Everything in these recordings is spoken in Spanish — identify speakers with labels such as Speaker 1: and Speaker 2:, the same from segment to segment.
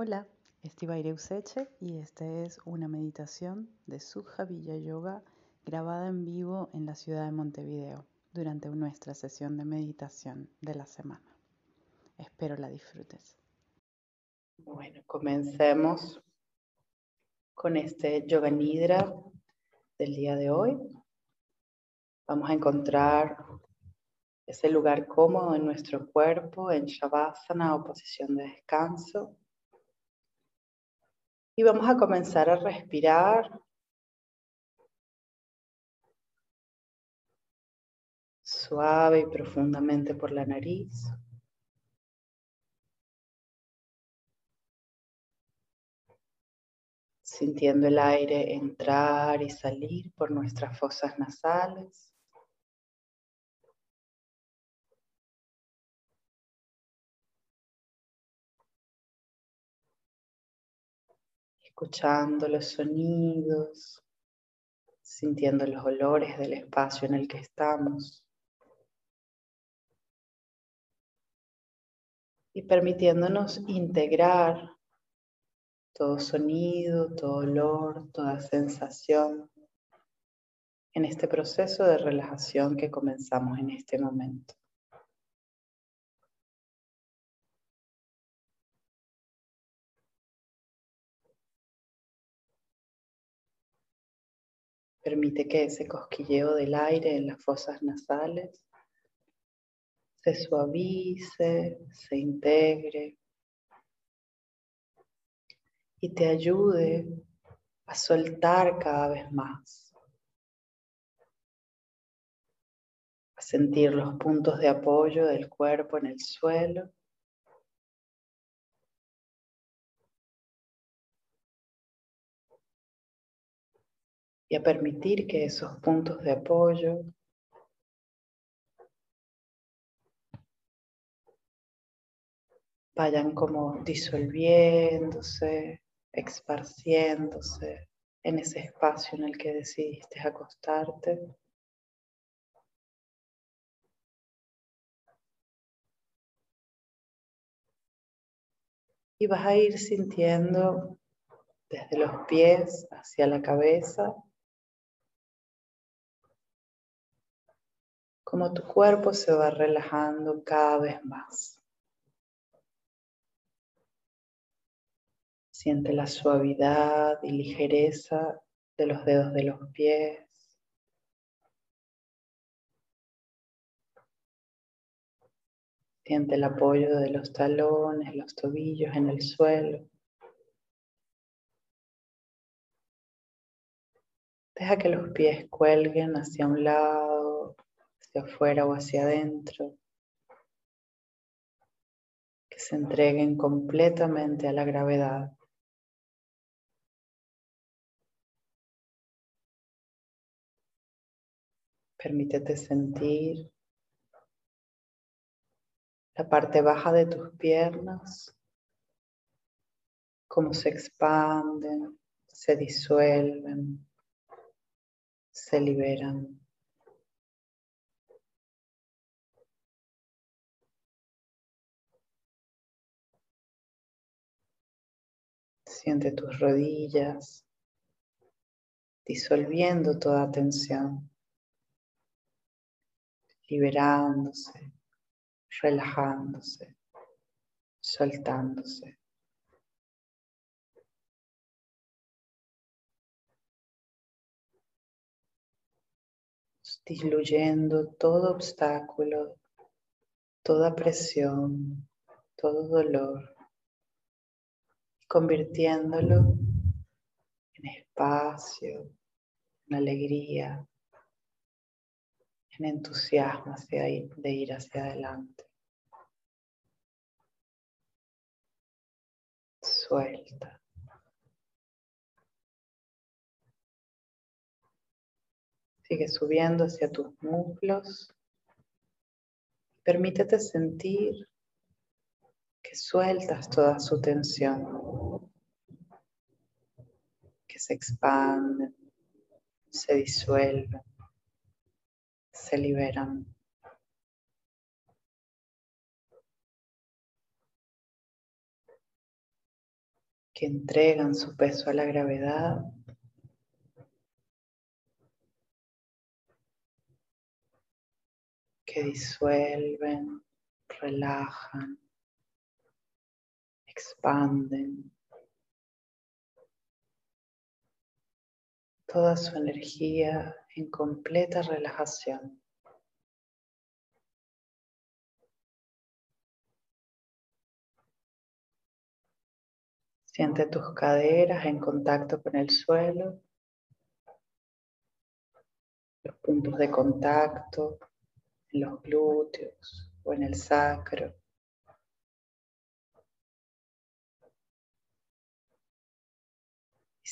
Speaker 1: Hola, Estivaire Useche y esta es una meditación de Sukha Villa Yoga grabada en vivo en la ciudad de Montevideo durante nuestra sesión de meditación de la semana. Espero la disfrutes.
Speaker 2: Bueno, comencemos con este Yoga Nidra del día de hoy. Vamos a encontrar ese lugar cómodo en nuestro cuerpo, en Shavasana o posición de descanso. Y vamos a comenzar a respirar suave y profundamente por la nariz. Sintiendo el aire entrar y salir por nuestras fosas nasales. Escuchando los sonidos, sintiendo los olores del espacio en el que estamos y permitiéndonos integrar todo sonido, todo olor, toda sensación en este proceso de relajación que comenzamos en este momento. Permite que ese cosquilleo del aire en las fosas nasales se suavice, se integre y te ayude a soltar cada vez más. A sentir los puntos de apoyo del cuerpo en el suelo y a permitir que esos puntos de apoyo vayan como disolviéndose, esparciéndose en ese espacio en el que decidiste acostarte. Y vas a ir sintiendo desde los pies hacia la cabeza como tu cuerpo se va relajando cada vez más. Siente la suavidad y ligereza de los dedos de los pies. Siente el apoyo de los talones, los tobillos en el suelo. Deja que los pies cuelguen hacia un lado hacia afuera o hacia adentro, que se entreguen completamente a la gravedad. Permítete sentir la parte baja de tus piernas, cómo se expanden, se disuelven, se liberan. Siente tus rodillas disolviendo toda tensión, liberándose, relajándose, soltándose. diluyendo todo obstáculo, toda presión, todo dolor convirtiéndolo en espacio, en alegría, en entusiasmo de ir hacia adelante. Suelta. Sigue subiendo hacia tus muslos. Permítete sentir que sueltas toda su tensión, que se expanden, se disuelven, se liberan. que entregan su peso a la gravedad. que disuelven, relajan, expanden toda su energía en completa relajación. Siente tus caderas en contacto con el suelo, los puntos de contacto en los glúteos o en el sacro.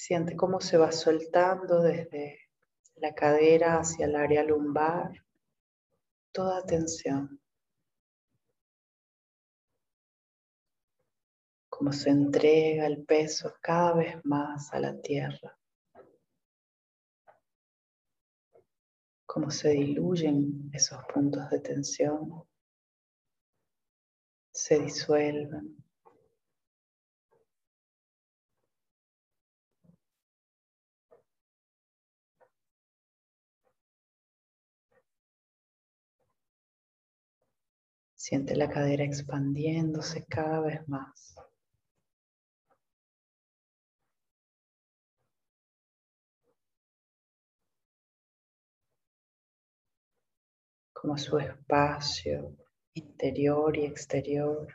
Speaker 2: Siente cómo se va soltando desde la cadera hacia el área lumbar toda tensión. como se entrega el peso cada vez más a la tierra, como se diluyen esos puntos de tensión, se disuelven. Siente la cadera expandiéndose cada vez más. como su espacio interior y exterior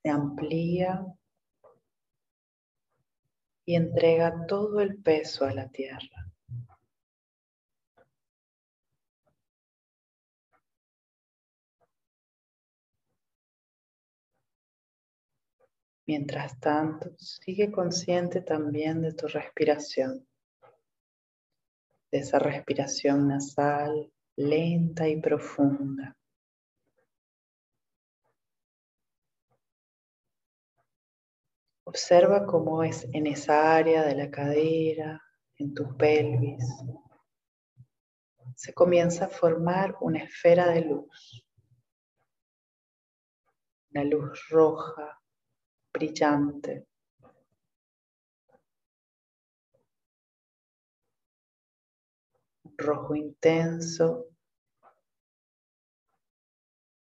Speaker 2: se amplía y entrega todo el peso a la tierra. Mientras tanto, sigue consciente también de tu respiración, de esa respiración nasal lenta y profunda. Observa cómo es en esa área de la cadera, en tu pelvis. Se comienza a formar una esfera de luz. Una luz roja, brillante. rojo intenso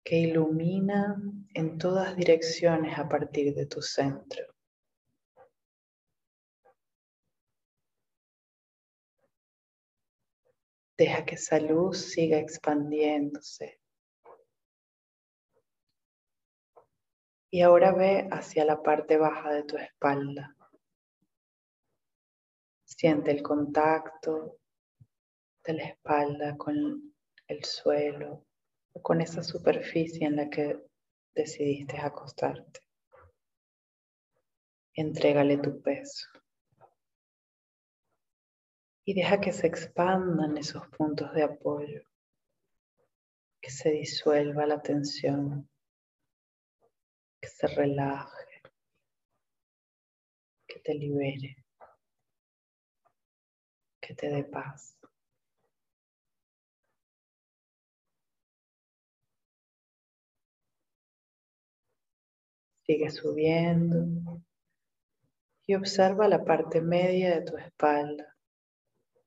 Speaker 2: que ilumina en todas direcciones a partir de tu centro. Deja que esa luz siga expandiéndose. Y ahora ve hacia la parte baja de tu espalda. Siente el contacto de la espalda con el suelo o con esa superficie en la que decidiste acostarte. Entrégale tu peso. Y deja que se expandan esos puntos de apoyo, que se disuelva la tensión, que se relaje, que te libere, que te dé paz. Sigue subiendo y observa la parte media de tu espalda,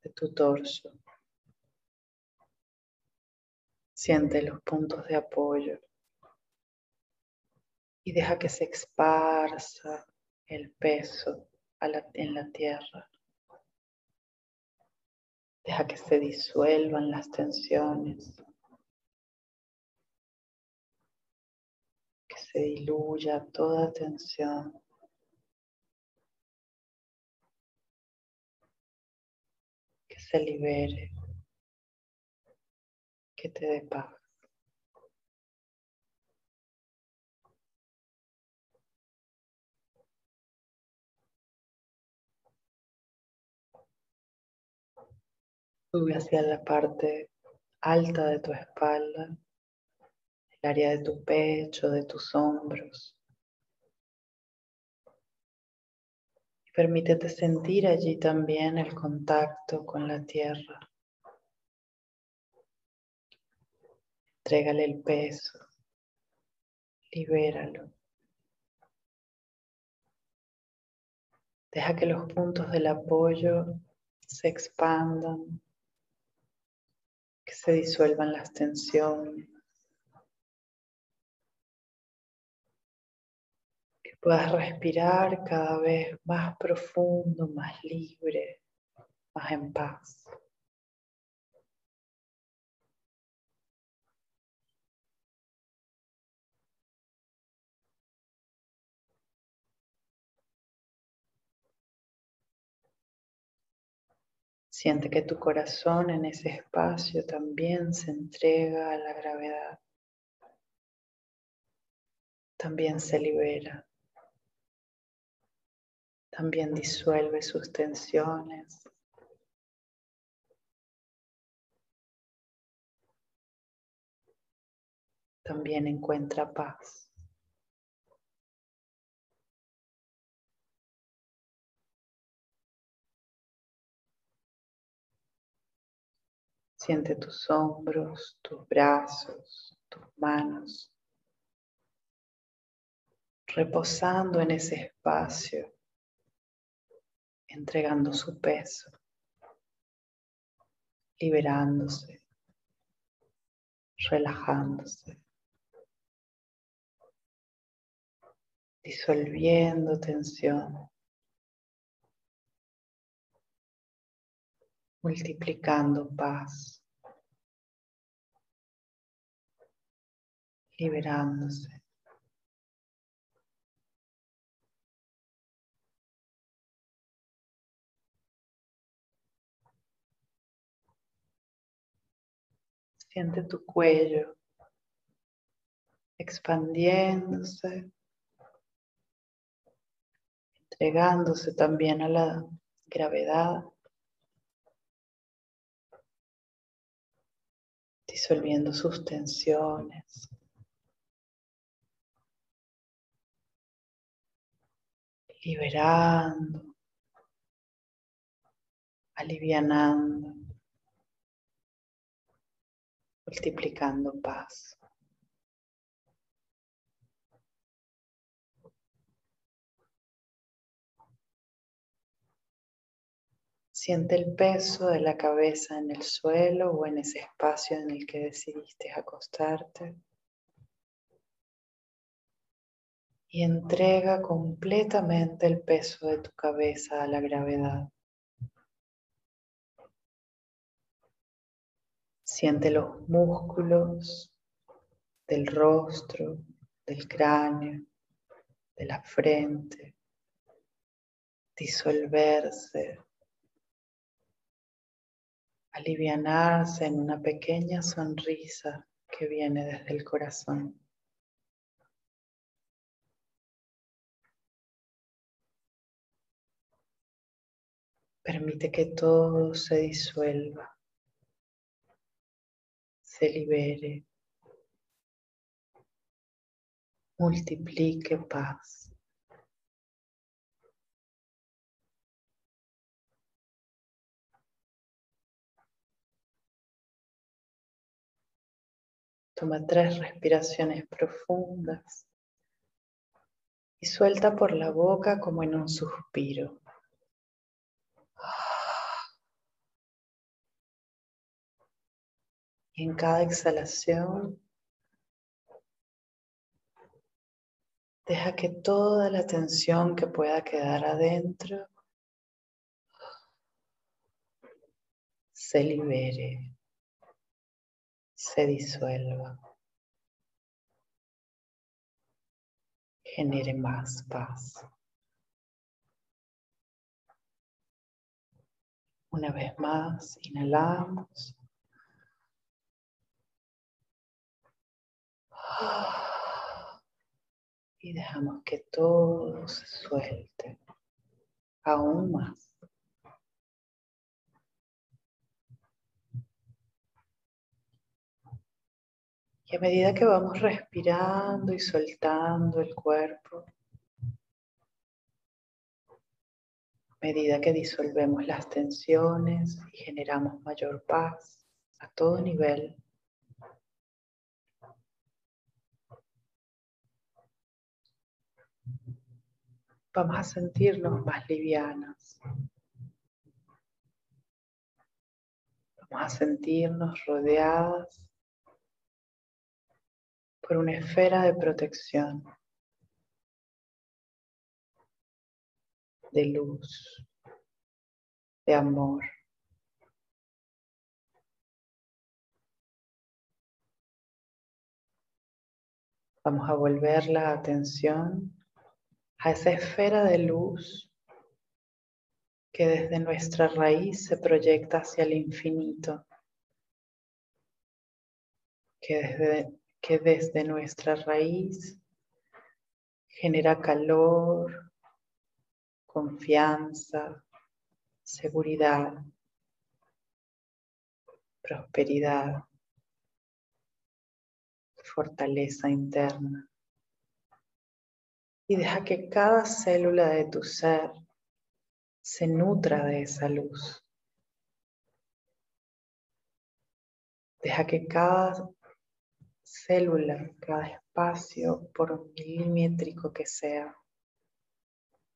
Speaker 2: de tu torso. Siente los puntos de apoyo y deja que se esparza el peso en la tierra. Deja que se disuelvan las tensiones. se diluya toda tensión. Que se libere. Que te dé paz. Sube hacia la parte alta de tu espalda el área de tu pecho, de tus hombros. Permítete sentir allí también el contacto con la tierra. Entrégale el peso, libéralo. Deja que los puntos del apoyo se expandan, que se disuelvan las tensiones. Que puedas respirar cada vez más profundo, más libre, más en paz. Siente que tu corazón en ese espacio también se entrega a la gravedad. También se libera. También disuelve sus tensiones. También encuentra paz. Siente tus hombros, tus brazos, tus manos, reposando en ese espacio, entregando su peso, liberándose, relajándose, disolviendo tensión. multiplicando paz, liberándose. Siente tu cuello expandiéndose, entregándose también a la gravedad. disolviendo sus tensiones. Liberando, alivianando, multiplicando paz. Siente el peso de la cabeza en el suelo o en ese espacio en el que decidiste acostarte. Y entrega completamente el peso de tu cabeza a la gravedad. Siente los músculos del rostro, del cráneo, de la frente, disolverse alivianarse en una pequeña sonrisa que viene desde el corazón. Permite que todo se disuelva, se libere, multiplique paz. Toma tres respiraciones profundas y suelta por la boca como en un suspiro. En cada exhalación, deja que toda la tensión que pueda quedar adentro se libere se disuelva, genere más paz. Una vez más, inhalamos. Y dejamos que todo se suelte aún más. Y a medida que vamos respirando y soltando el cuerpo, a medida que disolvemos las tensiones y generamos mayor paz a todo nivel, vamos a sentirnos más livianas. Vamos a sentirnos rodeadas por una esfera de protección, de luz, de amor. Vamos a volver la atención a esa esfera de luz que desde nuestra raíz se proyecta hacia el infinito, que desde, que desde nuestra raíz genera calor, confianza, seguridad, prosperidad, fortaleza interna. Y deja que cada célula de tu ser se nutra de esa luz. Deja que cada célula, cada espacio, por milimétrico que sea,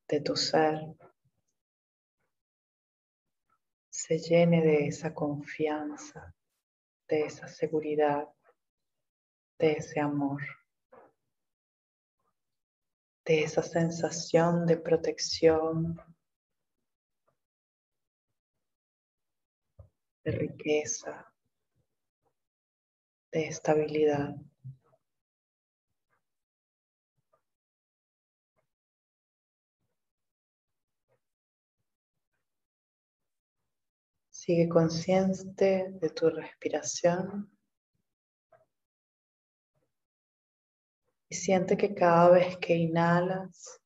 Speaker 2: de tu ser, se llene de esa confianza, de esa seguridad, de ese amor, de esa sensación de protección, de riqueza, de estabilidad. Sigue consciente de tu respiración siente que cada vez que inhalas,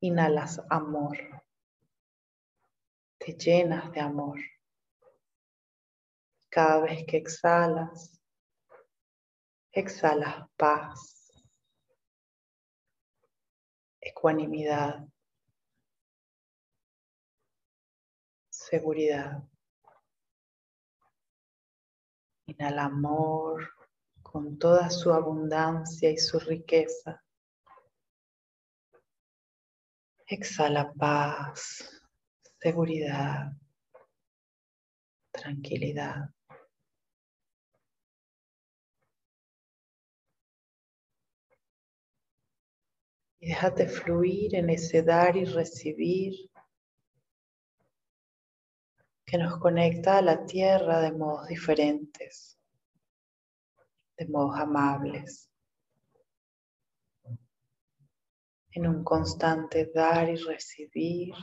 Speaker 2: inhalas amor, te llenas de amor. Cada vez que exhalas, exhalas paz, ecuanimidad. seguridad. Inhala amor con toda su abundancia y su riqueza. Exhala paz, seguridad, tranquilidad. Y déjate fluir en ese dar y recibir que nos conecta a la tierra de modos diferentes, de modos amables, en un constante dar y recibir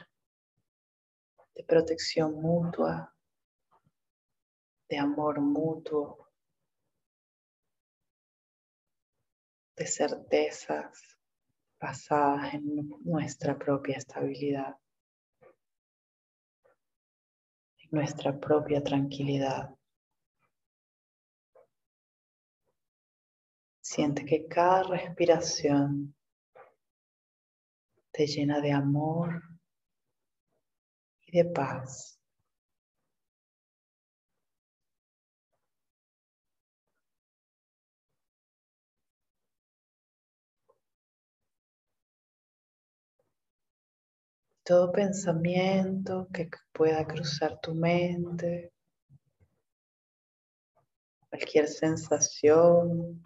Speaker 2: de protección mutua, de amor mutuo, de certezas basadas en nuestra propia estabilidad. nuestra propia tranquilidad. Siente que cada respiración te llena de amor y de paz. todo pensamiento que pueda cruzar tu mente, cualquier sensación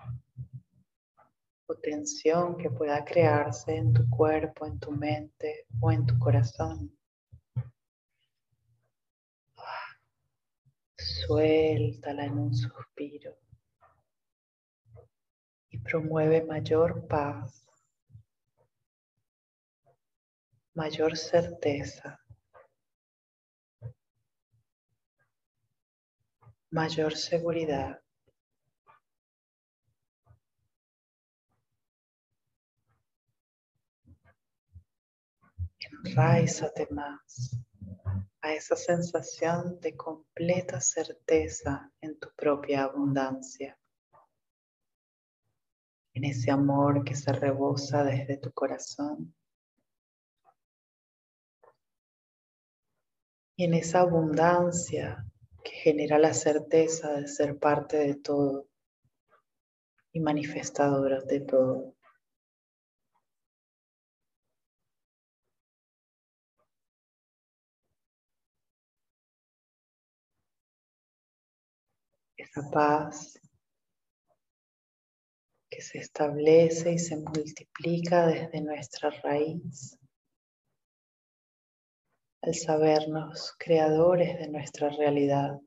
Speaker 2: o tensión que pueda crearse en tu cuerpo, en tu mente o en tu corazón. Suéltala en un suspiro y promueve mayor paz mayor certeza, mayor seguridad. Enraízate más a esa sensación de completa certeza en tu propia abundancia, en ese amor que se rebosa desde tu corazón y en esa abundancia que genera la certeza de ser parte de todo y manifestadora de todo. Esa paz que se establece y se multiplica desde nuestra raíz al sabernos creadores de nuestra realidad.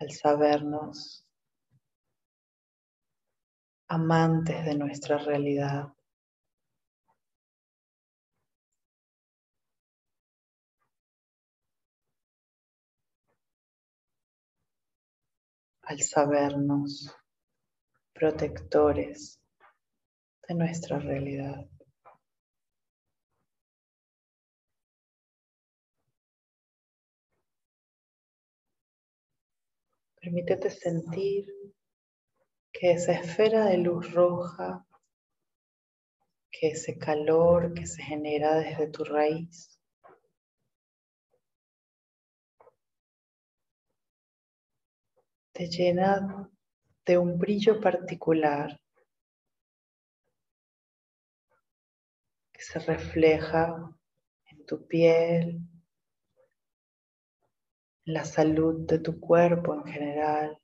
Speaker 2: Al sabernos amantes de nuestra realidad. Al sabernos protectores de nuestra realidad. Permítete sentir que esa esfera de luz roja, que ese calor que se genera desde tu raíz, te llena de un brillo particular que se refleja en tu piel, en la salud de tu cuerpo en general.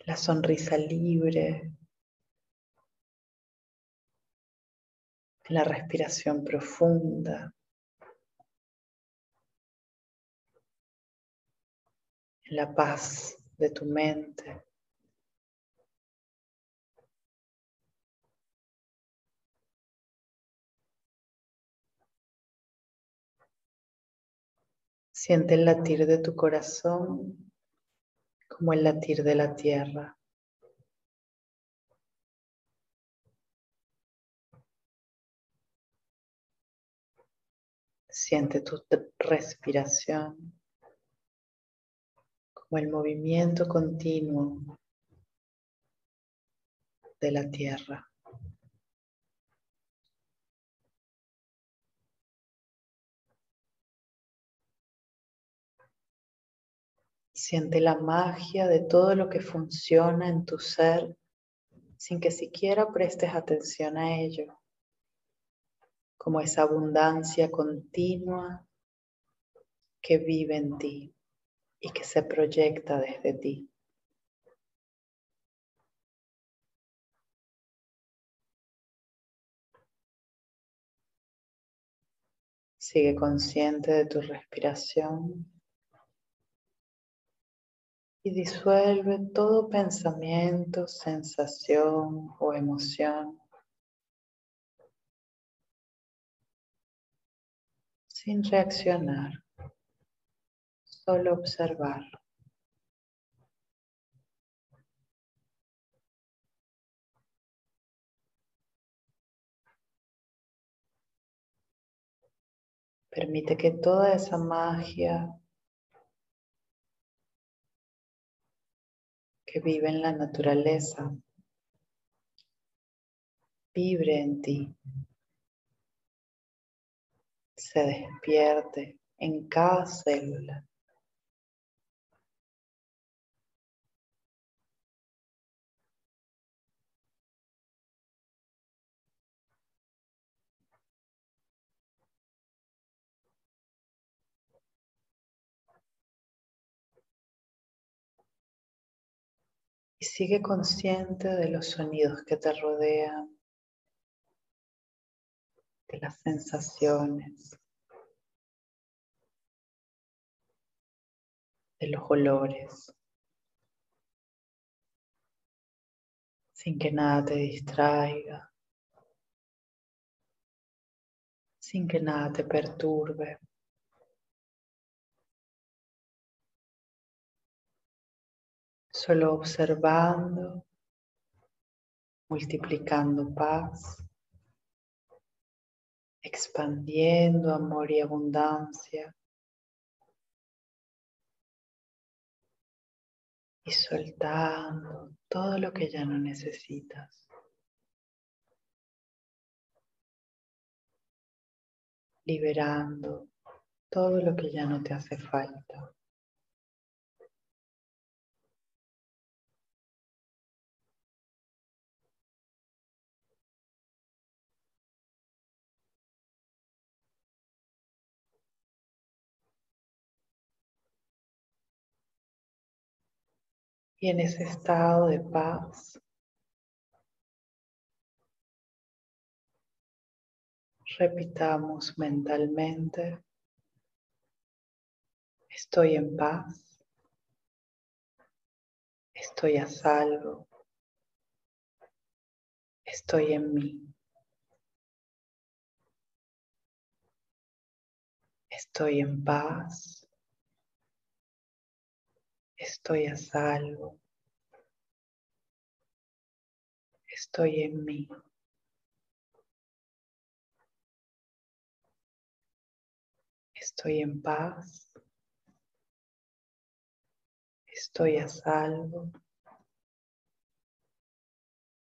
Speaker 2: La sonrisa libre, la respiración profunda, la paz de tu mente. Siente el latir de tu corazón como el latir de la tierra. Siente tu respiración como el movimiento continuo de la tierra. Siente la magia de todo lo que funciona en tu ser sin que siquiera prestes atención a ello, como esa abundancia continua que vive en ti y que se proyecta desde ti. Sigue consciente de tu respiración y disuelve todo pensamiento, sensación o emoción sin reaccionar, solo observar. Permite que toda esa magia que vive en la naturaleza vibre en ti, se despierte en cada célula. Y sigue consciente de los sonidos que te rodean, de las sensaciones, de los olores, sin que nada te distraiga, sin que nada te perturbe. Solo observando, multiplicando paz, expandiendo amor y abundancia y soltando todo lo que ya no necesitas. Liberando todo lo que ya no te hace falta. Y en ese estado de paz, repitamos mentalmente, estoy en paz, estoy a salvo, estoy en mí. Estoy en paz. Estoy a salvo. Estoy en mí. Estoy en paz. Estoy a salvo.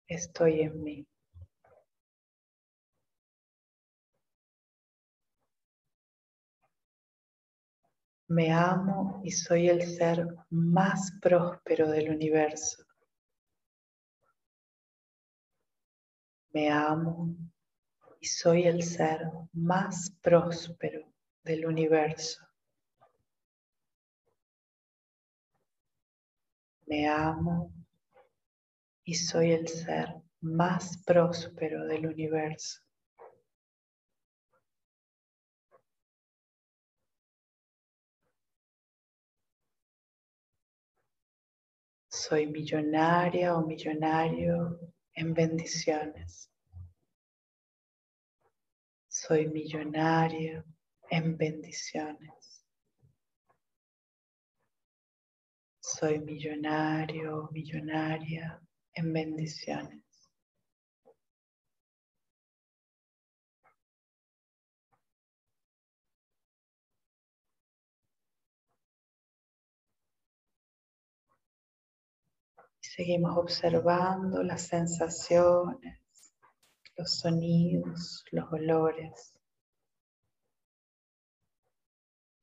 Speaker 2: Estoy en mí. Me amo y soy el ser más próspero del universo. Me amo y soy el ser más próspero del universo. Me amo y soy el ser más próspero del universo. Soy millonaria o millonario en bendiciones. Soy millonario en bendiciones. Soy millonario o millonaria en bendiciones. Seguimos observando las sensaciones, los sonidos, los olores,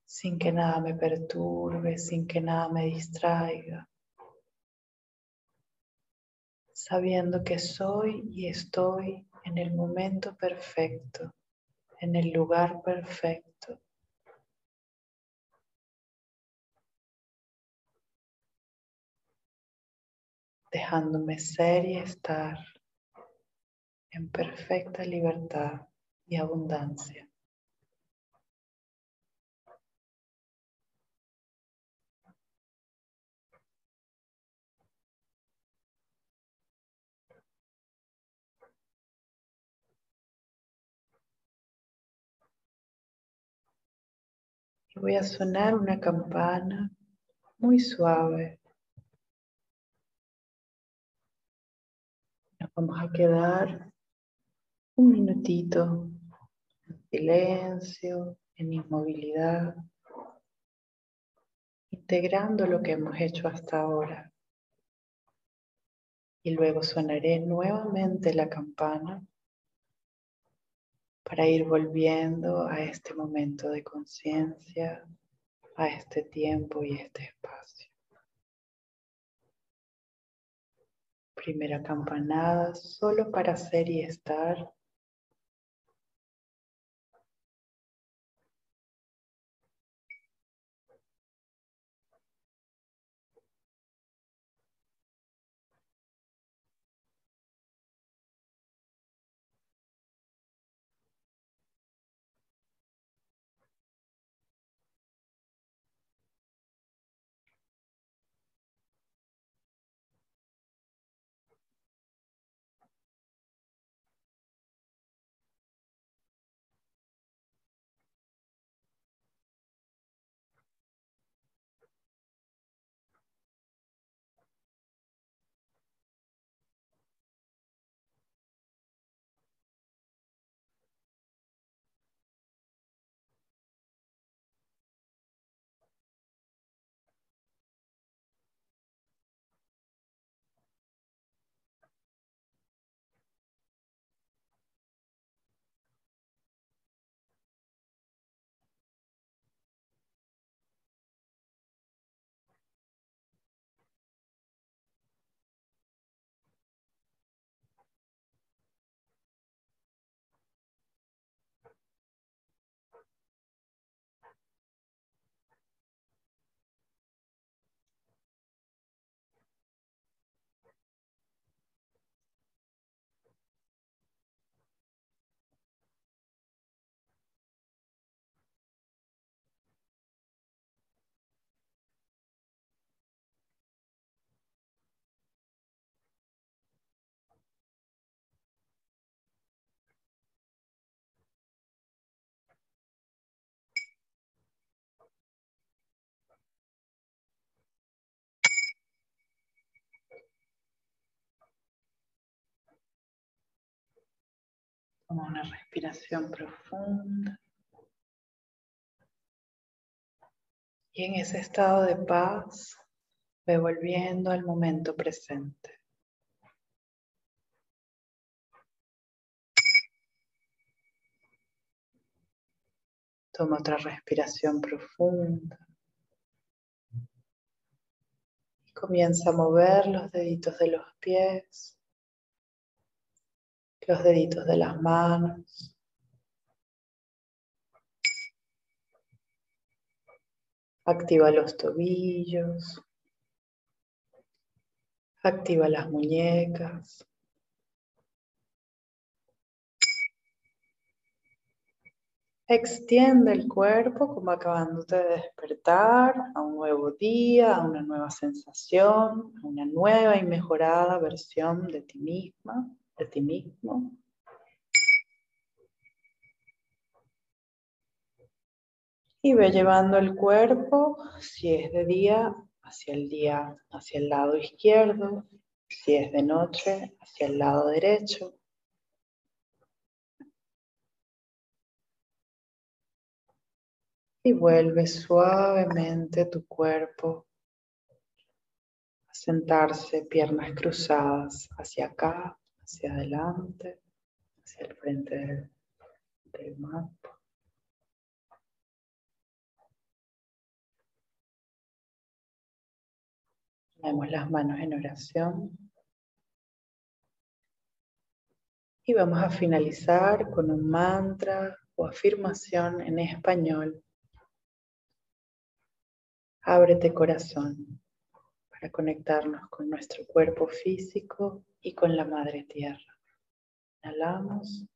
Speaker 2: sin que nada me perturbe, sin que nada me distraiga, sabiendo que soy y estoy en el momento perfecto, en el lugar perfecto. Dejándome ser y estar en perfecta libertad y abundancia. Voy a sonar una campana muy suave Vamos a quedar un minutito en silencio, en inmovilidad, integrando lo que hemos hecho hasta ahora. Y luego sonaré nuevamente la campana para ir volviendo a este momento de conciencia, a este tiempo y este espacio. Primera campanada solo para ser y estar. Toma una respiración profunda. Y en ese estado de paz, ve volviendo al momento presente. Toma otra respiración profunda. Y comienza a mover los deditos de los pies, los deditos de las manos. Activa los tobillos. Activa las muñecas. Extiende el cuerpo como acabándote de despertar a un nuevo día, a una nueva sensación, a una nueva y mejorada versión de ti misma, de ti mismo. Y ve llevando el cuerpo, si es de día, hacia el día, hacia el lado izquierdo, si es de noche, hacia el lado derecho. y vuelve suavemente tu cuerpo a sentarse, piernas cruzadas hacia acá, hacia adelante, hacia el frente del, mapa. Ponemos las manos en oración. Y vamos a finalizar con un mantra o afirmación en español Ábrete corazón conectarnos con nuestro cuerpo físico y con la Madre Tierra. Inhalamos.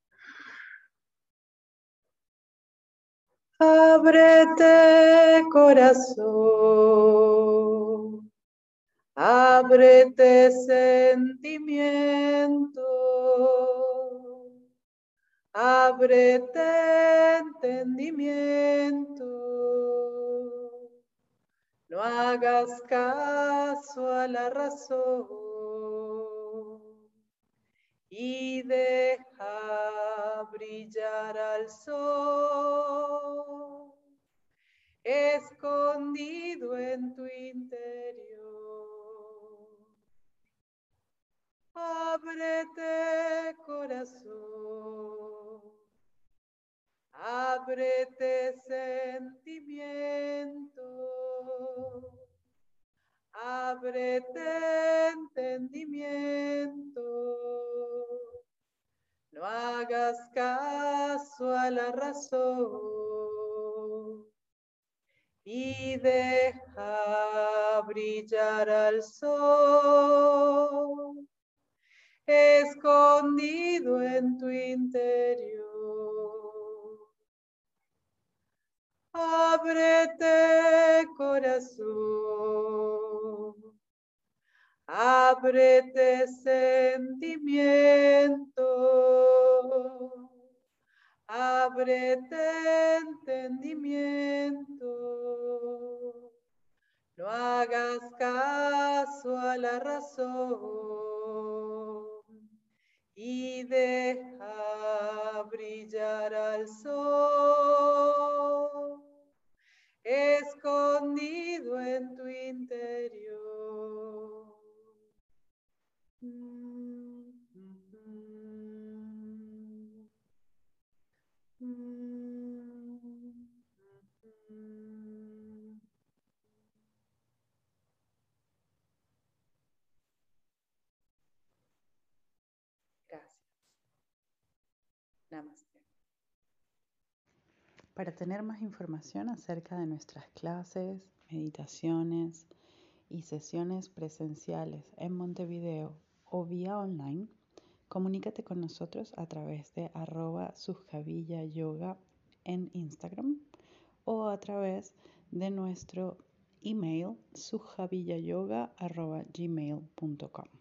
Speaker 2: Ábrete corazón, ábrete sentimiento, ábrete entendimiento no hagas caso a la razón y deja brillar al sol escondido en tu interior. Ábrete corazón, ábrete sentimiento ábrete entendimiento. No hagas caso a la razón y deja brillar al sol escondido en tu interior. Ábrete corazón, ábrete sentimiento, ábrete entendimiento. No hagas caso a la razón y deja brillar al sol escondido en tu interior.
Speaker 1: Para tener más información acerca de nuestras clases, meditaciones y sesiones presenciales en Montevideo o vía online, comunícate con nosotros a través de arroba yoga en Instagram o a través de nuestro email gmail.com